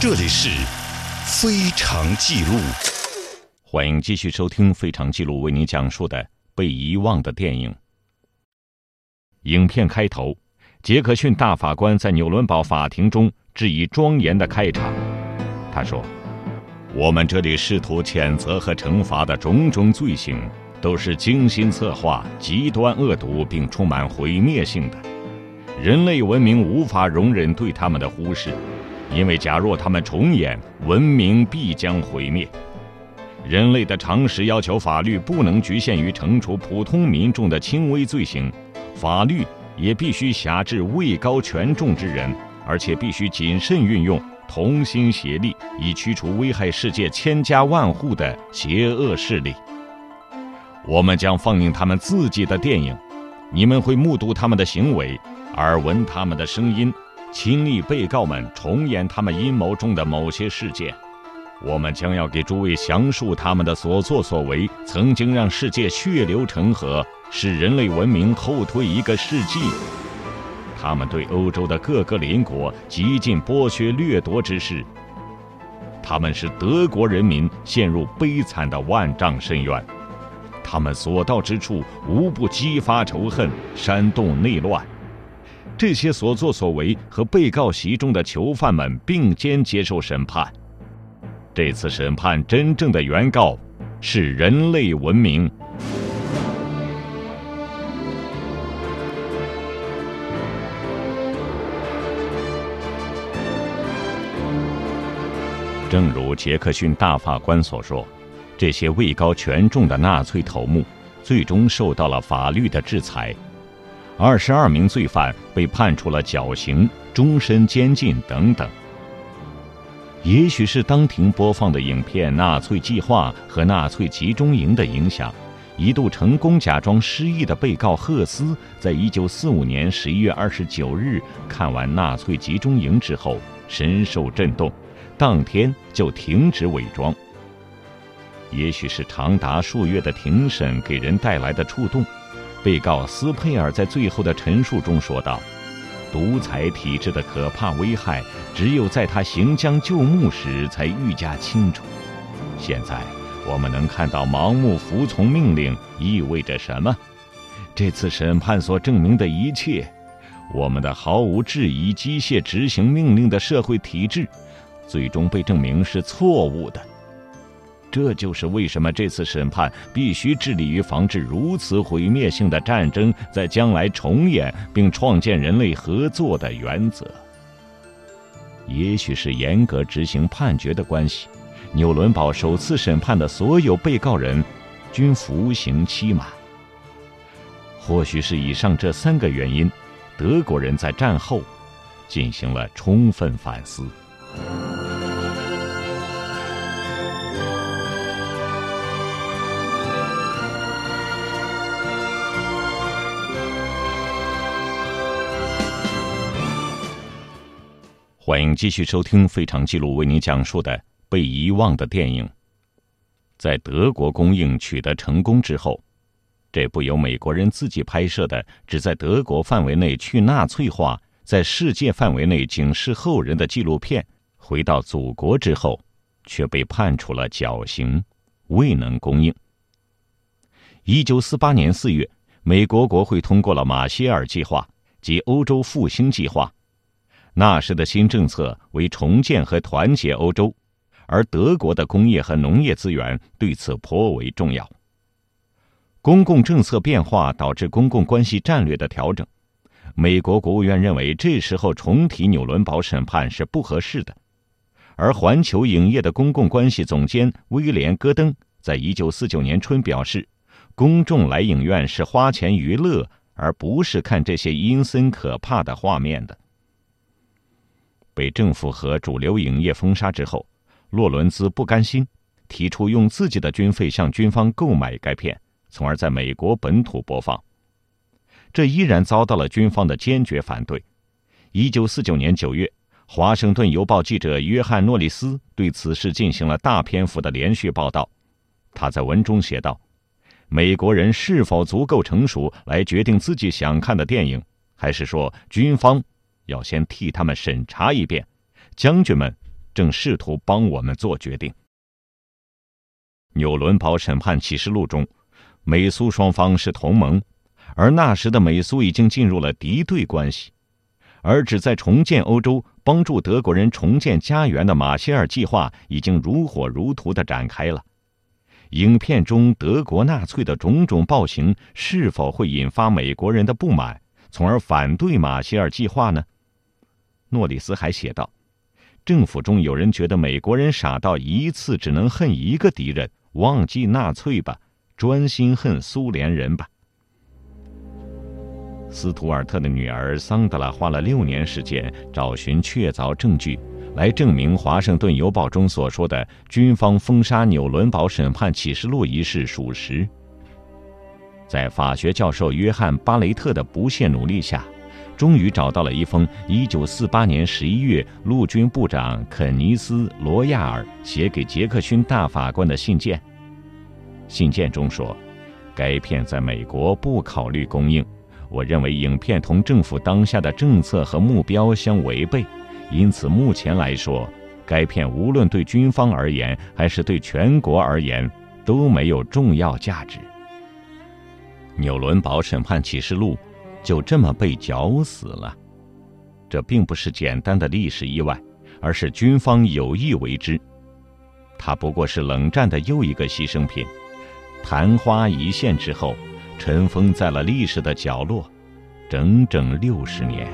这里是《非常记录》，欢迎继续收听《非常记录》为您讲述的被遗忘的电影。影片开头，杰克逊大法官在纽伦堡法庭中致以庄严的开场。他说：“我们这里试图谴责和惩罚的种种罪行，都是精心策划、极端恶毒并充满毁灭性的。人类文明无法容忍对他们的忽视。”因为假若他们重演，文明必将毁灭。人类的常识要求，法律不能局限于惩处普通民众的轻微罪行，法律也必须辖制位高权重之人，而且必须谨慎运用，同心协力，以驱除危害世界千家万户的邪恶势力。我们将放映他们自己的电影，你们会目睹他们的行为，耳闻他们的声音。亲历被告们重演他们阴谋中的某些事件，我们将要给诸位详述他们的所作所为，曾经让世界血流成河，使人类文明后退一个世纪。他们对欧洲的各个邻国极尽剥削掠夺之事，他们使德国人民陷入悲惨的万丈深渊，他们所到之处无不激发仇恨，煽动内乱。这些所作所为和被告席中的囚犯们并肩接受审判。这次审判真正的原告是人类文明。正如杰克逊大法官所说，这些位高权重的纳粹头目最终受到了法律的制裁。二十二名罪犯被判处了绞刑、终身监禁等等。也许是当庭播放的影片《纳粹计划》和纳粹集中营的影响，一度成功假装失忆的被告赫斯，在一九四五年十一月二十九日看完纳粹集中营之后，深受震动，当天就停止伪装。也许是长达数月的庭审给人带来的触动。被告斯佩尔在最后的陈述中说道：“独裁体制的可怕危害，只有在他行将就木时才愈加清楚。现在，我们能看到盲目服从命令意味着什么。这次审判所证明的一切，我们的毫无质疑机械执行命令的社会体制，最终被证明是错误的。”这就是为什么这次审判必须致力于防止如此毁灭性的战争在将来重演，并创建人类合作的原则。也许是严格执行判决的关系，纽伦堡首次审判的所有被告人均服刑期满。或许是以上这三个原因，德国人在战后进行了充分反思。欢迎继续收听《非常记录》为您讲述的被遗忘的电影。在德国公映取得成功之后，这部由美国人自己拍摄的、只在德国范围内去纳粹化、在世界范围内警示后人的纪录片，回到祖国之后，却被判处了绞刑，未能公映。一九四八年四月，美国国会通过了马歇尔计划及欧洲复兴计划。那时的新政策为重建和团结欧洲，而德国的工业和农业资源对此颇为重要。公共政策变化导致公共关系战略的调整。美国国务院认为这时候重提纽伦堡审判是不合适的，而环球影业的公共关系总监威廉·戈登在一九四九年春表示：“公众来影院是花钱娱乐，而不是看这些阴森可怕的画面的。”被政府和主流影业封杀之后，洛伦兹不甘心，提出用自己的军费向军方购买该片，从而在美国本土播放。这依然遭到了军方的坚决反对。一九四九年九月，《华盛顿邮报》记者约翰·诺里斯对此事进行了大篇幅的连续报道。他在文中写道：“美国人是否足够成熟来决定自己想看的电影，还是说军方？”要先替他们审查一遍，将军们正试图帮我们做决定。纽伦堡审判启示录中，美苏双方是同盟，而那时的美苏已经进入了敌对关系，而旨在重建欧洲、帮助德国人重建家园的马歇尔计划已经如火如荼的展开了。影片中德国纳粹的种种暴行是否会引发美国人的不满，从而反对马歇尔计划呢？诺里斯还写道：“政府中有人觉得美国人傻到一次只能恨一个敌人。”忘记纳粹吧，专心恨苏联人吧。斯图尔特的女儿桑德拉花了六年时间找寻确凿证据，来证明《华盛顿邮报》中所说的军方封杀纽伦堡审判启示录一事属实。在法学教授约翰·巴雷特的不懈努力下，终于找到了一封1948年11月陆军部长肯尼斯·罗亚尔写给杰克逊大法官的信件。信件中说：“该片在美国不考虑公映，我认为影片同政府当下的政策和目标相违背，因此目前来说，该片无论对军方而言还是对全国而言都没有重要价值。”纽伦堡审判启示录就这么被绞死了，这并不是简单的历史意外，而是军方有意为之。他不过是冷战的又一个牺牲品。昙花一现之后，尘封在了历史的角落，整整六十年。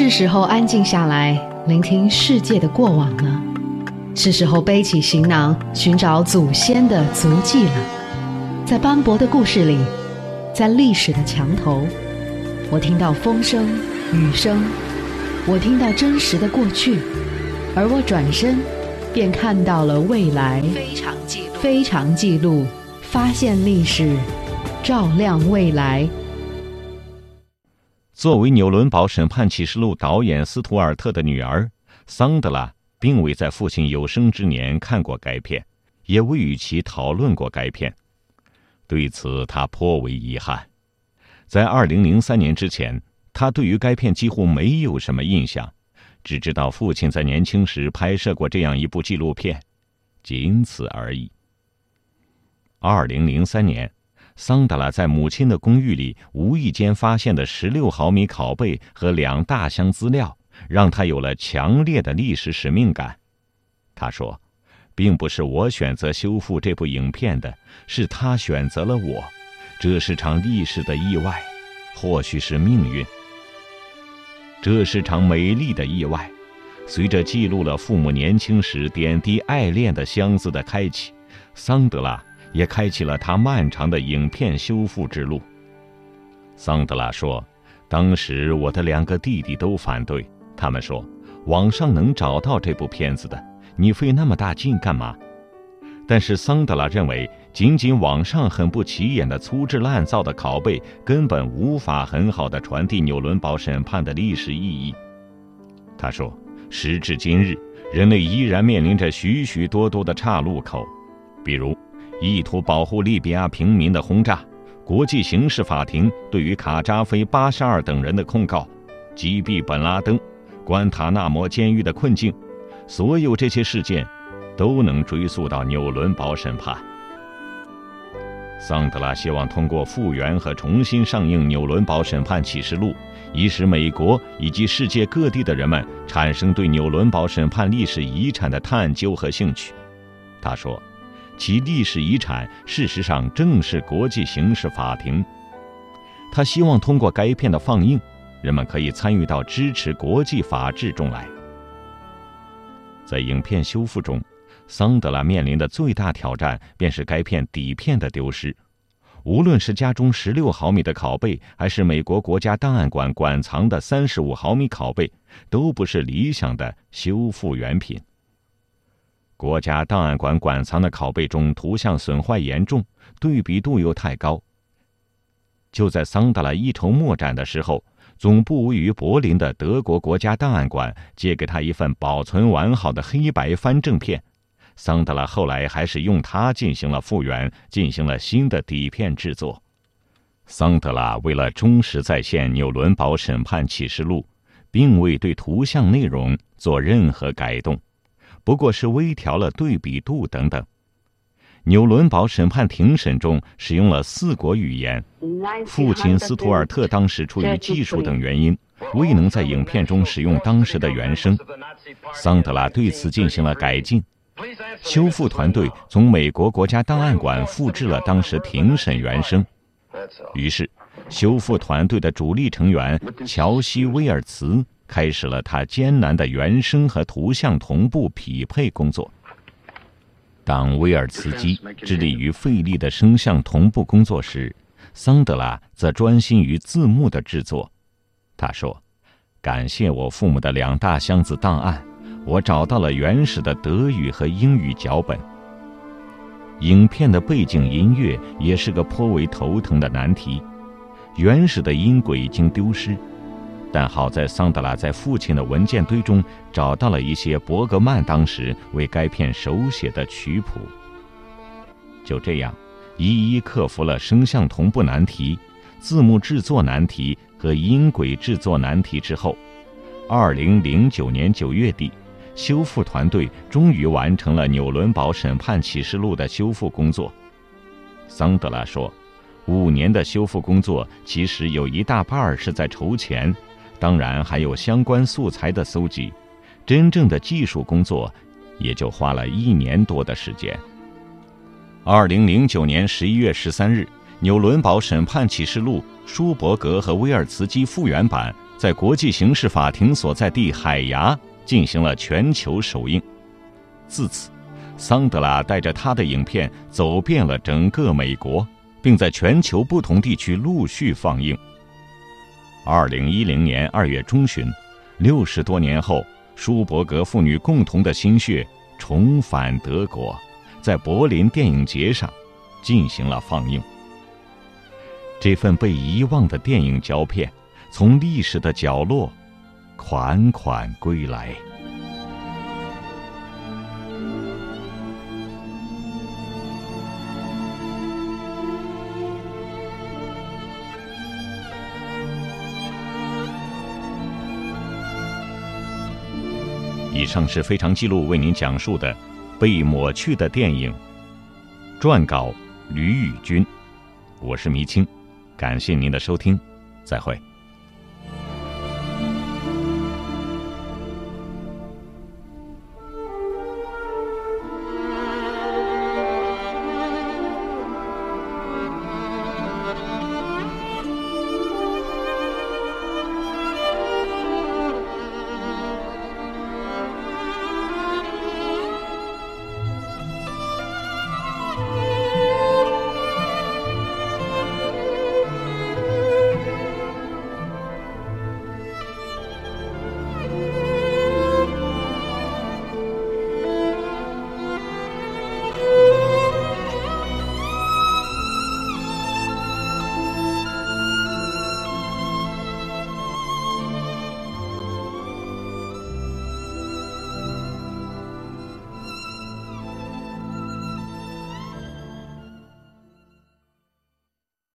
是时候安静下来，聆听世界的过往了。是时候背起行囊，寻找祖先的足迹了。在斑驳的故事里，在历史的墙头。我听到风声、雨声，我听到真实的过去，而我转身，便看到了未来。非常记录，非常记录，发现历史，照亮未来。作为纽伦堡审判启示录导演斯图尔特的女儿，桑德拉并未在父亲有生之年看过该片，也未与其讨论过该片，对此她颇为遗憾。在二零零三年之前，他对于该片几乎没有什么印象，只知道父亲在年轻时拍摄过这样一部纪录片，仅此而已。二零零三年，桑德拉在母亲的公寓里无意间发现的十六毫米拷贝和两大箱资料，让他有了强烈的历史使命感。他说：“并不是我选择修复这部影片的，是他选择了我。”这是场历史的意外，或许是命运。这是场美丽的意外，随着记录了父母年轻时点滴爱恋的箱子的开启，桑德拉也开启了他漫长的影片修复之路。桑德拉说：“当时我的两个弟弟都反对，他们说网上能找到这部片子的，你费那么大劲干嘛？”但是桑德拉认为，仅仅网上很不起眼的粗制滥造的拷贝，根本无法很好的传递纽伦堡审判的历史意义。他说：“时至今日，人类依然面临着许许多多的岔路口，比如意图保护利比亚平民的轰炸，国际刑事法庭对于卡扎菲、巴沙尔等人的控告，击毙本拉登，关塔那摩监狱的困境，所有这些事件。”都能追溯到纽伦堡审判。桑德拉希望通过复原和重新上映《纽伦堡审判启示录》，以使美国以及世界各地的人们产生对纽伦堡审判历史遗产的探究和兴趣。他说：“其历史遗产事实上正是国际刑事法庭。”他希望通过该片的放映，人们可以参与到支持国际法治中来。在影片修复中。桑德拉面临的最大挑战便是该片底片的丢失。无论是家中十六毫米的拷贝，还是美国国家档案馆馆藏的三十五毫米拷贝，都不是理想的修复原品。国家档案馆馆藏的拷贝中图像损坏严重，对比度又太高。就在桑德拉一筹莫展的时候，总部位于柏林的德国国家档案馆借给他一份保存完好的黑白翻正片。桑德拉后来还是用它进行了复原，进行了新的底片制作。桑德拉为了忠实再现纽伦堡审判启示录，并未对图像内容做任何改动，不过是微调了对比度等等。纽伦堡审判庭审中使用了四国语言，父亲斯图尔特当时出于技术等原因，未能在影片中使用当时的原声。桑德拉对此进行了改进。修复团队从美国国家档案馆复制了当时庭审原声，于是，修复团队的主力成员乔西·威尔茨开始了他艰难的原声和图像同步匹配工作。当威尔茨基致力于费力的声像同步工作时，桑德拉则专心于字幕的制作。他说：“感谢我父母的两大箱子档案。”我找到了原始的德语和英语脚本。影片的背景音乐也是个颇为头疼的难题，原始的音轨已经丢失，但好在桑德拉在父亲的文件堆中找到了一些伯格曼当时为该片手写的曲谱。就这样，一一克服了声像同步难题、字幕制作难题和音轨制作难题之后，二零零九年九月底。修复团队终于完成了《纽伦堡审判启示录》的修复工作。桑德拉说：“五年的修复工作其实有一大半是在筹钱，当然还有相关素材的搜集。真正的技术工作也就花了一年多的时间。”二零零九年十一月十三日，《纽伦堡审判启示录》舒伯格和威尔茨基复原版在国际刑事法庭所在地海牙。进行了全球首映，自此，桑德拉带着他的影片走遍了整个美国，并在全球不同地区陆续放映。二零一零年二月中旬，六十多年后，舒伯格父女共同的心血重返德国，在柏林电影节上进行了放映。这份被遗忘的电影胶片，从历史的角落。款款归来。以上是非常记录为您讲述的被抹去的电影。撰稿：吕宇军，我是迷青，感谢您的收听，再会。